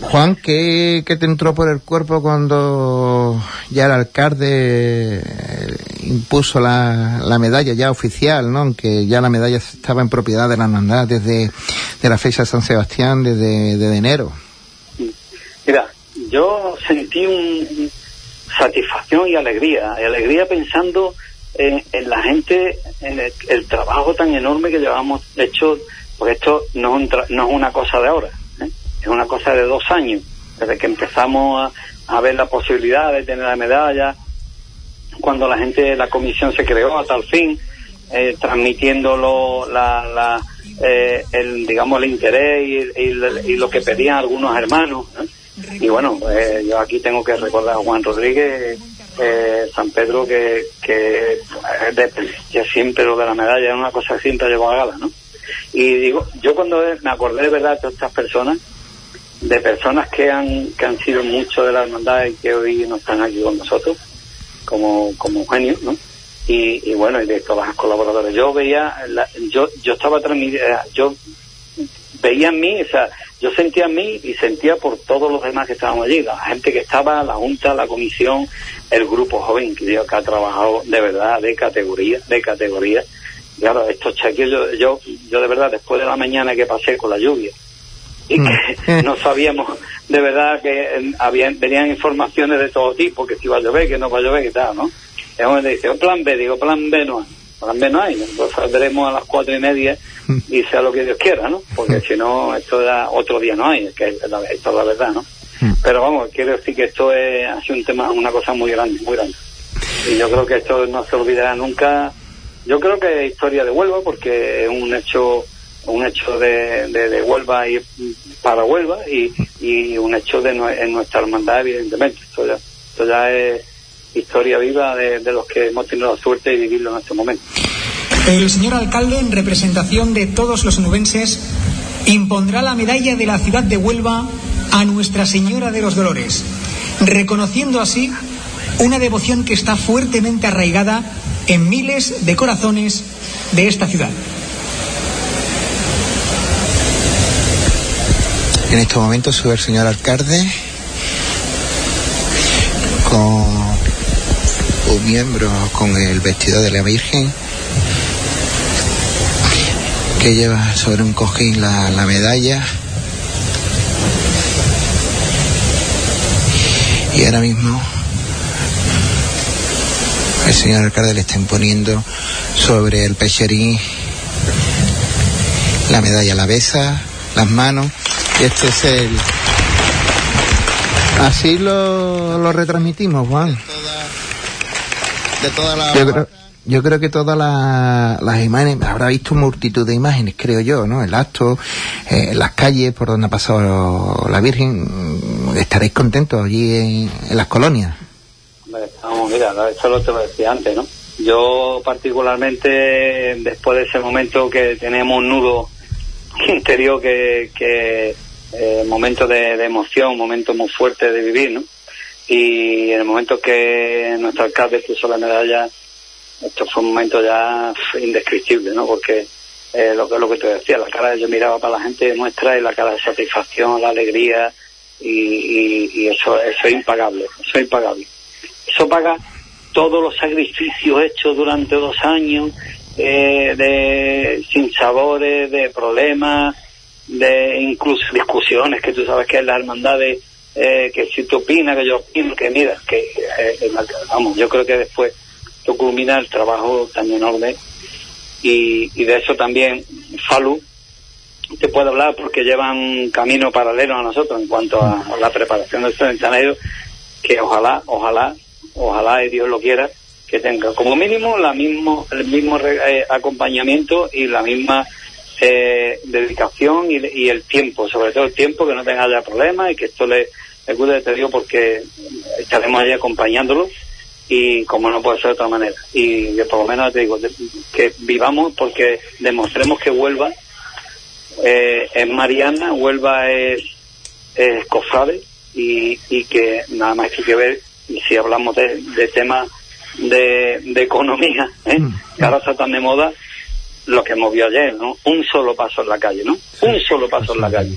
Juan, ¿qué, ¿qué te entró por el cuerpo cuando ya el alcalde eh, impuso la, la, medalla ya oficial, ¿no? Aunque ya la medalla estaba en propiedad de la hermandad desde de la fecha de San Sebastián, desde, desde enero. Mira, yo sentí un satisfacción y alegría, y alegría pensando en, en la gente, en el, el, trabajo tan enorme que llevamos hecho, porque esto no es, un no es una cosa de ahora. Es una cosa de dos años, desde que empezamos a, a, ver la posibilidad de tener la medalla, cuando la gente, la comisión se creó hasta el fin, eh, transmitiéndolo la, la eh, el digamos el interés y, lo que pedían algunos hermanos ¿eh? y bueno eh, yo aquí tengo que recordar a Juan Rodríguez eh, San Pedro que, que de, siempre lo de la medalla es una cosa que siempre llevó a gala ¿no? y digo yo cuando me acordé de verdad de todas estas personas de personas que han que han sido mucho de la hermandad y que hoy no están aquí con nosotros como como genios ¿no? Y, y, bueno, y de todas las colaboradoras. Yo veía, la, yo, yo estaba transmitiendo, yo veía en mí, o sea, yo sentía en mí y sentía por todos los demás que estábamos allí, la gente que estaba, la Junta, la Comisión, el grupo joven que, yo, que ha trabajado de verdad de categoría, de categoría. Claro, estos cheques, yo, yo, yo de verdad, después de la mañana que pasé con la lluvia, y que no sabíamos de verdad que eh, habían, venían informaciones de todo tipo, que si iba a llover, que no va a llover, que tal, ¿no? Y uno dice, un plan B, digo, plan B no hay. Plan B no hay, pues saldremos a las cuatro y media y sea lo que Dios quiera, ¿no? Porque si no, esto ya otro día no hay, que esto es la verdad, ¿no? Pero vamos, quiero decir que esto es así un tema, una cosa muy grande, muy grande. Y yo creo que esto no se olvidará nunca. Yo creo que es historia de Huelva, porque es un hecho un hecho de, de, Huelva y para Huelva y, y un hecho de en nuestra hermandad, evidentemente. Esto ya, esto ya es historia viva de, de, los que hemos tenido la suerte de vivirlo en este momento. El señor alcalde, en representación de todos los nubenses, impondrá la medalla de la ciudad de Huelva a Nuestra Señora de los Dolores, reconociendo así una devoción que está fuertemente arraigada en miles de corazones de esta ciudad. En estos momentos sube el señor alcalde con un miembro con el vestido de la Virgen que lleva sobre un cojín la, la medalla. Y ahora mismo el señor alcalde le está imponiendo sobre el pecherín la medalla, la besa, las manos este es el así lo, lo retransmitimos Juan de toda la yo creo, yo creo que todas la, las imágenes, habrá visto multitud de imágenes, creo yo, ¿no? El acto, eh, las calles por donde ha pasado la Virgen, estaréis contentos allí en, en las colonias. Vamos, mira, eso lo te lo decía antes, ¿no? Yo particularmente, después de ese momento que tenemos un nudo [LAUGHS] interior que, que eh, momento de, de emoción, momento muy fuerte de vivir, ¿no? y en el momento que nuestro alcalde puso la medalla, esto fue un momento ya indescriptible, ¿no? Porque eh, lo, lo que te decía, la cara yo miraba para la gente nuestra y la cara de satisfacción, la alegría y, y, y eso, eso es impagable, eso es impagable. Eso paga todos los sacrificios hechos durante dos años, eh, de sin sabores, de problemas, de incluso discusiones que tú sabes que es la hermandad de eh, que si tú opinas, que yo opino, que mira, que eh, vamos, yo creo que después tú culmina el trabajo tan enorme y, y de eso también Falu te puede hablar porque llevan camino paralelo a nosotros en cuanto a, a la preparación del centenario que ojalá, ojalá, ojalá y Dios lo quiera que tenga como mínimo la mismo, el mismo eh, acompañamiento y la misma eh, dedicación y, el tiempo, sobre todo el tiempo, que no tenga ya problemas y que esto le, le guste, te digo, porque estaremos allí acompañándolo y como no puede ser de otra manera. Y que por lo menos te digo, que vivamos porque demostremos que Huelva eh, es Mariana, Huelva es, es cofrade y, y que nada más que ver, si hablamos de, de temas de, de economía, ¿eh? que ahora está tan de moda, lo que movió ayer, ¿no? Un solo paso en la calle, ¿no? Un solo paso en la calle.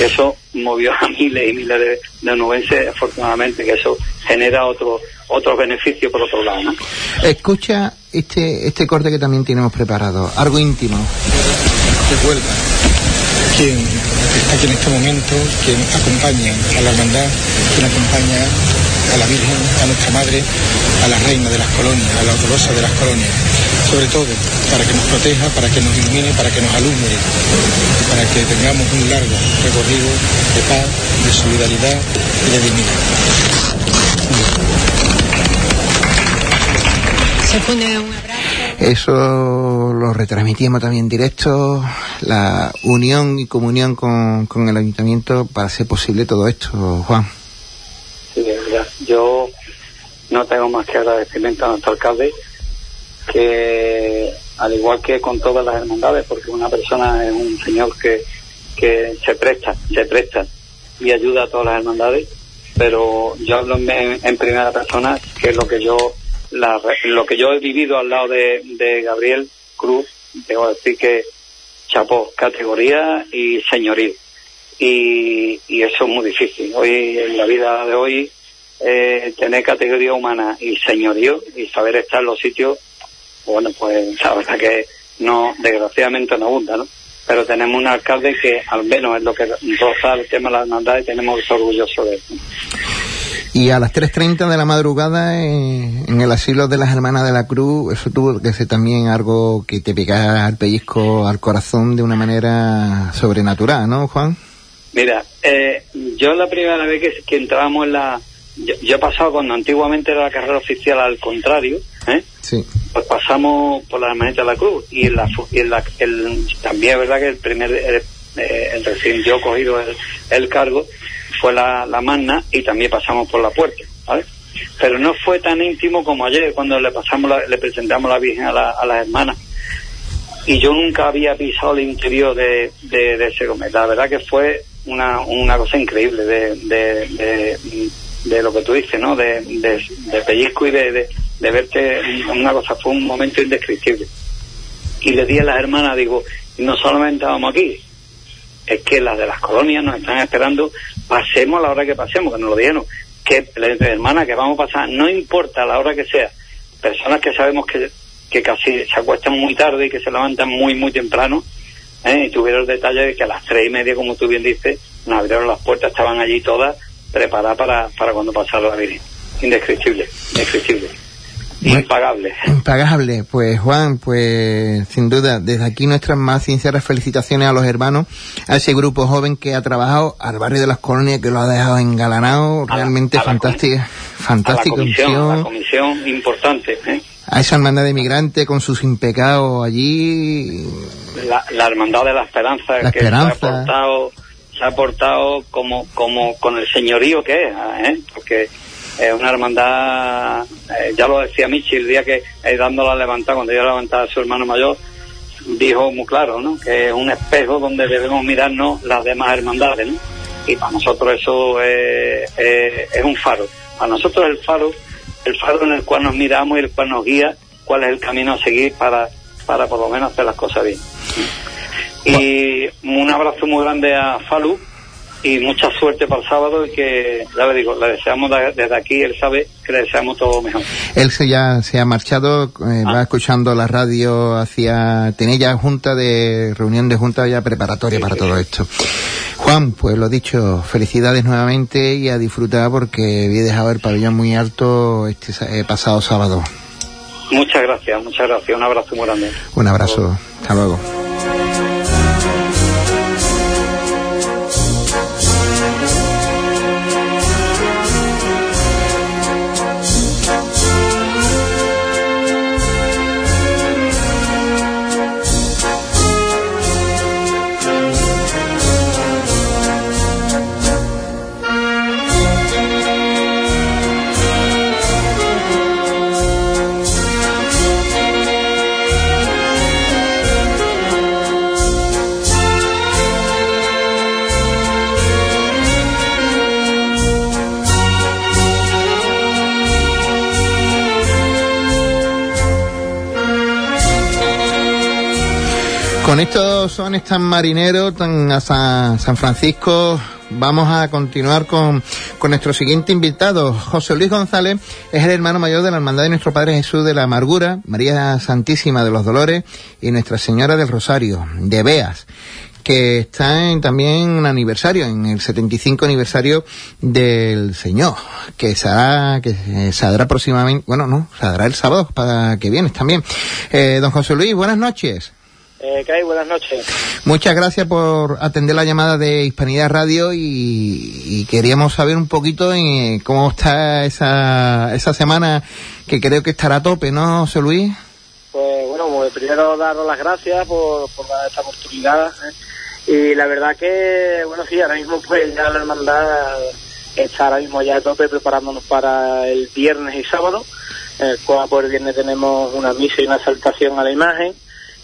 Eso movió a miles y miles de, de nubenses, afortunadamente, que eso genera otro otros beneficios por otro lado, ¿no? Escucha este, este corte que también tenemos preparado, algo íntimo. De Huelva, quien está aquí en este momento, quien acompaña a la hermandad, quien acompaña a la Virgen, a nuestra Madre, a la Reina de las colonias, a la dolorosa de las colonias, sobre todo para que nos proteja, para que nos ilumine, para que nos alumbre, para que tengamos un largo recorrido de paz, de solidaridad y de dignidad. Se pone un abrazo. Eso lo retransmitimos también en directo, la unión y comunión con, con el ayuntamiento para hacer posible todo esto, Juan. Yo no tengo más que agradecimiento a nuestro alcalde, que al igual que con todas las hermandades, porque una persona es un señor que, que se presta, se presta y ayuda a todas las hermandades, pero yo hablo en, primera persona, que es lo que yo la, lo que yo he vivido al lado de, de Gabriel Cruz, debo decir que chapó categoría y señorío. Y, y eso es muy difícil. Hoy, en la vida de hoy, eh, tener categoría humana y señorío y saber estar en los sitios, bueno, pues la verdad que no, desgraciadamente no abunda, ¿no? Pero tenemos un alcalde que al menos es lo que roza el tema de la hermandad y tenemos que ser orgullosos de él. Y a las 3.30 de la madrugada eh, en el asilo de las hermanas de la cruz, eso tuvo que ser también algo que te pegara al pellizco, al corazón de una manera sobrenatural, ¿no, Juan? Mira, eh, yo la primera vez que, que entrábamos en la... Yo, yo he pasado cuando antiguamente era la carrera oficial al contrario, ¿eh? Sí. pues pasamos por la hermanita de la cruz y, en la, y en la- el- también es verdad que el primer el, eh, el recién yo cogido el, el cargo fue la, la magna y también pasamos por la puerta ¿vale? pero no fue tan íntimo como ayer cuando le pasamos la- le presentamos la virgen a, la- a las hermanas y yo nunca había pisado el interior de, de, de ese comer la verdad que fue una, una cosa increíble de, de, de, de lo que tú dices, ¿no? De, de, pellizco y de, de, verte una cosa, fue un momento indescriptible. Y le di a las hermanas, digo, no solamente vamos aquí, es que las de las colonias nos están esperando, pasemos a la hora que pasemos, que nos lo dijeron, que las hermanas que vamos a pasar, no importa la hora que sea, personas que sabemos que, que casi se acuestan muy tarde y que se levantan muy, muy temprano, ¿eh? y tuvieron el detalle de que a las tres y media, como tú bien dices, nos abrieron las puertas, estaban allí todas preparadas para, para cuando pasara la Virgen. Indescriptible, indescriptible. Impagable. Impagable. Pues Juan, pues sin duda, desde aquí nuestras más sinceras felicitaciones a los hermanos, a ese grupo joven que ha trabajado, al barrio de las colonias que lo ha dejado engalanado, realmente la fantástica, fantástica comisión, la importante. ¿eh? A esa hermandad de migrantes con sus impecados allí, La, la hermandad de la esperanza La que Esperanza. ha portado se ha portado como como con el señorío que es ¿eh? porque es una hermandad eh, ya lo decía Michi el día que eh, dándola levantada cuando yo levantaba a su hermano mayor dijo muy claro ¿no? que es un espejo donde debemos mirarnos las demás hermandades y para nosotros eso es, es- es un faro para nosotros el faro el faro en el cual nos miramos y el cual nos guía cuál es el camino a seguir para para por lo menos hacer las cosas bien y un abrazo muy grande a Falu y mucha suerte para el sábado y que, ya le digo, le deseamos desde aquí, él sabe que le deseamos todo mejor. él se ya se ha marchado, eh, va escuchando la radio hacia, tenía ya junta de, reunión de junta ya preparatoria para todo esto. Juan, pues lo dicho, felicidades nuevamente y a disfrutar porque había dejado el pabellón muy alto este eh, pasado sábado. Muchas gracias, muchas gracias, un abrazo muy grande. Un abrazo, hasta luego. Sones tan marineros, a San, Francisco, vamos a continuar con, con nuestro siguiente invitado. José Luis González es el hermano mayor de la Hermandad de Nuestro Padre Jesús de la Amargura, María Santísima de los Dolores y Nuestra Señora del Rosario, de Beas que está en también un aniversario, en el 75 aniversario del Señor, que se hará, que se hará próximamente, bueno, no, se hará el sábado para que vienes también. Eh, don José Luis, buenas noches. Eh. Buenas noches. Muchas gracias por atender la llamada de Hispanidad Radio y, y queríamos saber un poquito en cómo está esa, esa semana que creo que estará a tope, ¿no, José Luis? Pues bueno, pues primero daros las gracias por, por esta oportunidad. ¿eh? Y la verdad que, bueno, sí, ahora mismo pues ya la hermandad está ahora mismo ya a tope preparándonos para el viernes y sábado, el cual por el viernes tenemos una misa y una exaltación a la imagen.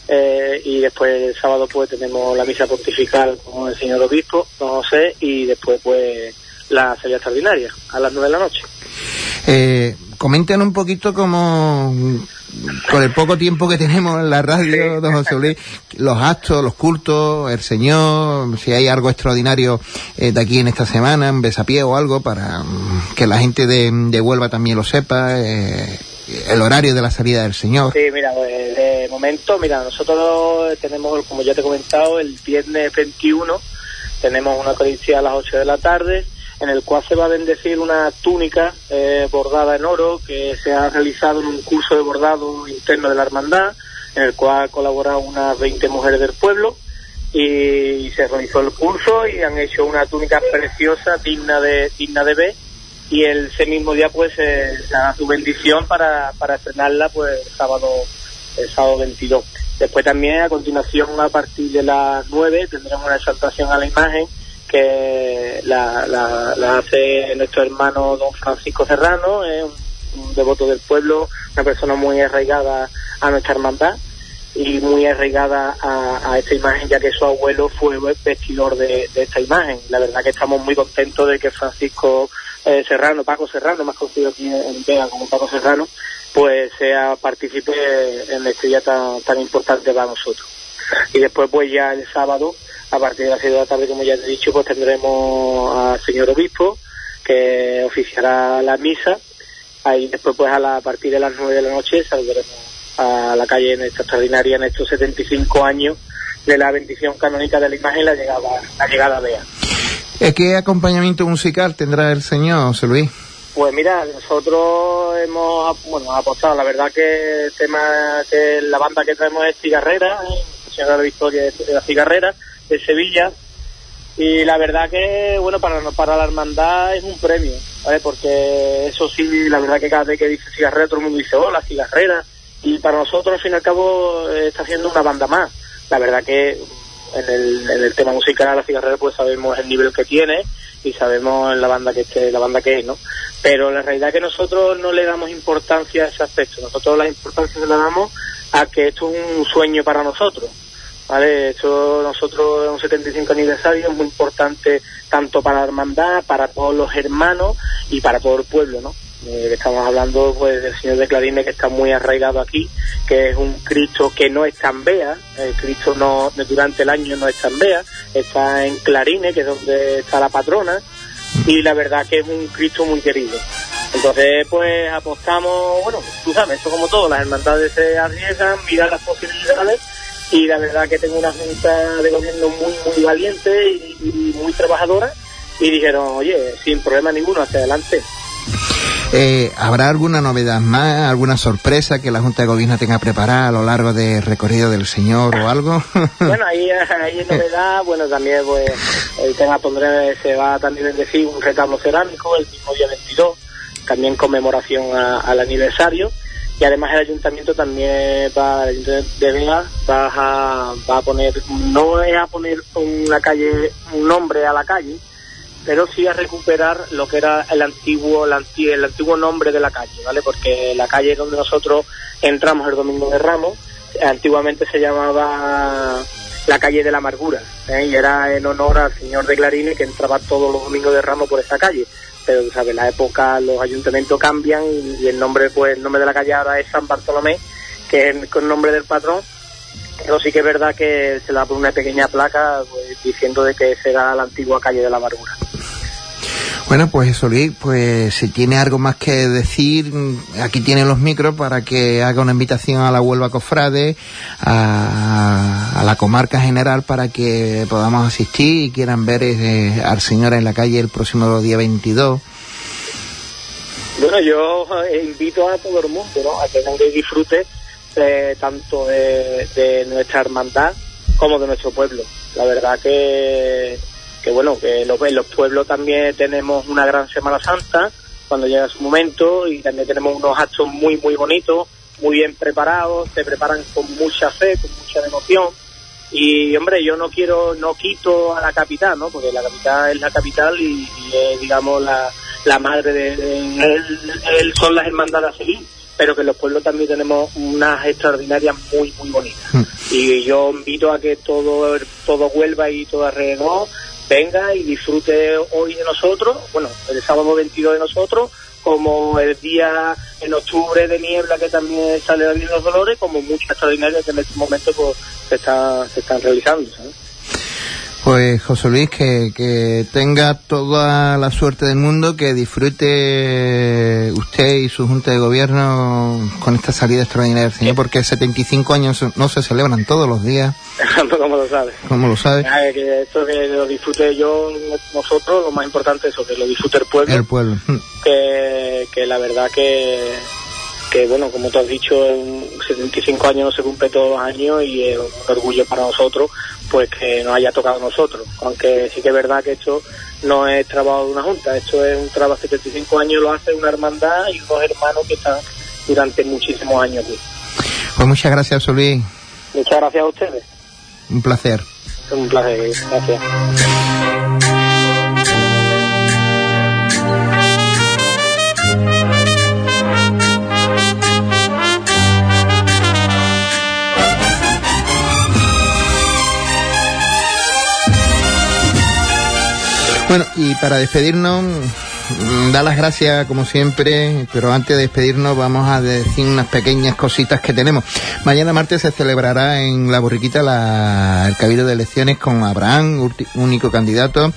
Eh, y después el sábado pues tenemos la misa pontifical con el señor obispo, don José, y después pues la salida extraordinaria a las nueve de la noche. Eh, comenten un poquito como con el poco tiempo que tenemos en la radio, don José Luis, los actos, los cultos, el Señor, si hay algo extraordinario eh, de aquí en esta semana, en Besapié o algo, para mm, que la gente de, de Huelva también lo sepa, eh, el horario de la salida del Señor. Sí, mira, pues, de momento, mira, nosotros tenemos, como ya te he comentado, el viernes 21 tenemos una Eucaristía a las 8 de la tarde, en el cual se va a bendecir una túnica eh, bordada en oro que se ha realizado en un curso de bordado interno de la hermandad, en el cual han colaborado unas 20 mujeres del pueblo y se realizó el curso y han hecho una túnica preciosa, digna de digna de ver y ese mismo día pues eh, se da su bendición para, para estrenarla pues sábado, el sábado 22. Después también a continuación a partir de las 9 tendremos una exaltación a la imagen que la, hace nuestro hermano don Francisco Serrano, es un, devoto del pueblo, una persona muy arraigada a nuestra hermandad y muy arraigada a, esta imagen, ya que su abuelo fue vestidor de, de, esta imagen. La verdad que estamos muy contentos de que Francisco eh, Serrano, Paco Serrano, más conocido aquí en Vega como Paco Serrano, pues sea partícipe en este día tan, tan importante para nosotros. Y después pues ya el sábado, a partir de las 6 de la tarde, como ya he dicho, pues tendremos al señor obispo, que oficiará la misa, ahí después pues a, la, partir de las 9 de la noche saldremos a la calle en esta extraordinaria en estos 75 años de la bendición canónica de la imagen la llegada la llegada Bea. ¿Qué acompañamiento musical tendrá el señor José Luis? Pues mira, nosotros hemos bueno, apostado, la verdad que el tema que la banda que traemos es Cigarrera, Señora Victoria de la Cigarrera, de Sevilla, y la verdad que bueno para para la hermandad es un premio, ¿vale? Porque eso sí, la verdad que cada vez que dice Cigarrera todo el mundo dice, hola Cigarrera, y para nosotros al fin y al cabo está haciendo una banda más. La verdad que en el, en el tema musical la cigarrera pues sabemos el nivel que tiene y sabemos la banda que esté, la banda que es, ¿no? Pero la realidad es que nosotros no le damos importancia a ese aspecto, nosotros la importancia se la damos a que esto es un sueño para nosotros. ¿Vale? Esto nosotros es un 75 aniversario, es muy importante tanto para la hermandad, para todos los hermanos y para todo el pueblo, ¿no? Eh, estamos hablando pues del señor de Clarines que está muy arraigado aquí, que es un Cristo que no está en Bea, el Cristo no durante el año no está en Bea, está en Clarines, que es donde está la patrona, y la verdad que es un Cristo muy querido. Entonces, pues apostamos, bueno, tú sabes, esto como todo, las hermandades se arriesgan, miran las posibilidades, y la verdad que tengo una junta de gobierno muy, muy valiente y muy trabajadora, y dijeron, oye, sin problema ninguno, hacia adelante. Eh, ¿Habrá alguna novedad más, alguna sorpresa que la Junta de Gobierno tenga preparada a lo largo del recorrido del Señor o algo? [LAUGHS] bueno, ahí, es novedad, bueno, también pues el tema pondré, se va también a decir un retablo cerámico el mismo día 22, también conmemoración a, al aniversario, y además el ayuntamiento también va, de Vega va a, va a poner, no es a poner una calle, un nombre a la calle, pero sí a recuperar lo que era el antiguo, el, anti, el antiguo nombre de la calle, ¿vale? Porque la calle donde nosotros entramos el domingo de Ramos, antiguamente se llamaba la calle de la amargura, ¿eh? y era en honor al señor de Clarines que entraba todos los domingos de Ramos por esa calle. Pero, ¿sabes? La época, los ayuntamientos cambian y, el nombre, pues, el nombre de la calle ahora es San Bartolomé, que es el nombre del patrón, Pero sí que es verdad que se le da por una pequeña placa pues, diciendo de que será la antigua calle de la amargura. Bueno, pues Luis, pues si tiene algo más que decir, aquí tiene los micros para que haga una invitación a la Huelva Cofrade, a, a la comarca general, para que podamos asistir y quieran ver eh, al señor en la calle el próximo día 22. Bueno, yo eh, invito a todo el mundo ¿no? a que venga disfrute eh, tanto de, de nuestra hermandad como de nuestro pueblo. La verdad que que bueno, que los, en los pueblos también tenemos una gran Semana Santa cuando llega su momento y también tenemos unos actos muy, muy bonitos, muy bien preparados, se preparan con mucha fe, con mucha devoción. Y hombre, yo no quiero, no quito a la capital, ¿no? Porque la capital es la capital y, y es, digamos, la, la madre de, de él, son las hermandades a seguir pero que en los pueblos también tenemos unas extraordinarias muy, muy bonitas. Y yo invito a que todo, todo vuelva y todo alrededor venga y disfrute hoy de nosotros, bueno, el sábado 22 de nosotros, como el día en octubre de niebla que también sale de los Dolores, como muchas extraordinarias que en este momento pues, se, está, se están realizando. ¿sabes? Pues José Luis, que, que tenga toda la suerte del mundo, que disfrute usted y su Junta de Gobierno con esta salida extraordinaria del Señor, porque 75 años no se celebran todos los días. [LAUGHS] ¿Cómo lo sabe? ¿Cómo lo sabe? Ah, que esto que lo disfrute yo, nosotros, lo más importante es eso, que lo disfrute el pueblo. El pueblo. Que, que la verdad que que bueno, como tú has dicho, en 75 años no se cumple todos los años y es un orgullo para nosotros pues que nos haya tocado a nosotros. Aunque sí que es verdad que esto no es trabajo de una junta, esto es un trabajo de 75 años, lo hace una hermandad y unos hermanos que están durante muchísimos años aquí. Pues muchas gracias, Solís. Muchas gracias a ustedes. Un placer. Un placer, gracias. Bueno, y para despedirnos, mm, da las gracias como siempre, pero antes de despedirnos vamos a decir unas pequeñas cositas que tenemos. Mañana martes se celebrará en la borriquita la, el cabildo de elecciones con Abraham, único candidato,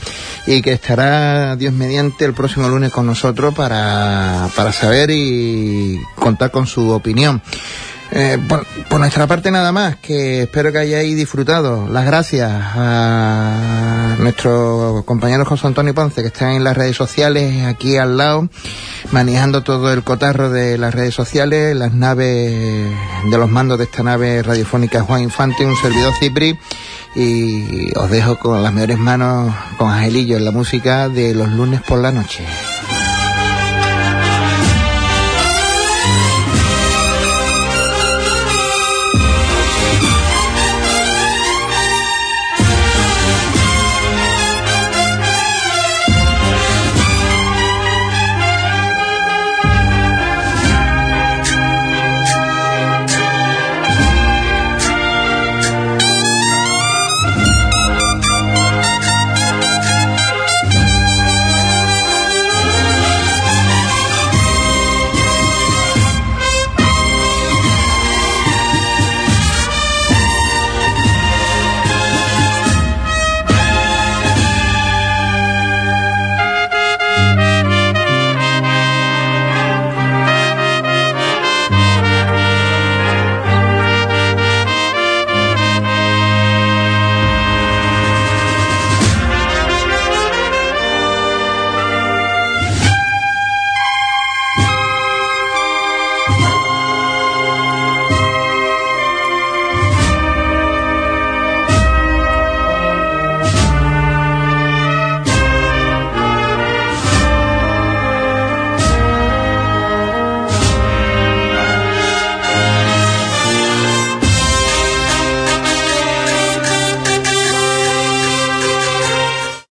y que estará Dios mediante el próximo lunes con nosotros para, para saber y contar con su opinión. Eh, por, por nuestra parte nada más, que espero que hayáis disfrutado. Las gracias a nuestro compañero José Antonio Ponce, que está en las redes sociales aquí al lado, manejando todo el cotarro de las redes sociales, las naves de los mandos de esta nave radiofónica Juan Infante, un servidor Cipri, y os dejo con las mejores manos con Angelillo en la música de los lunes por la noche.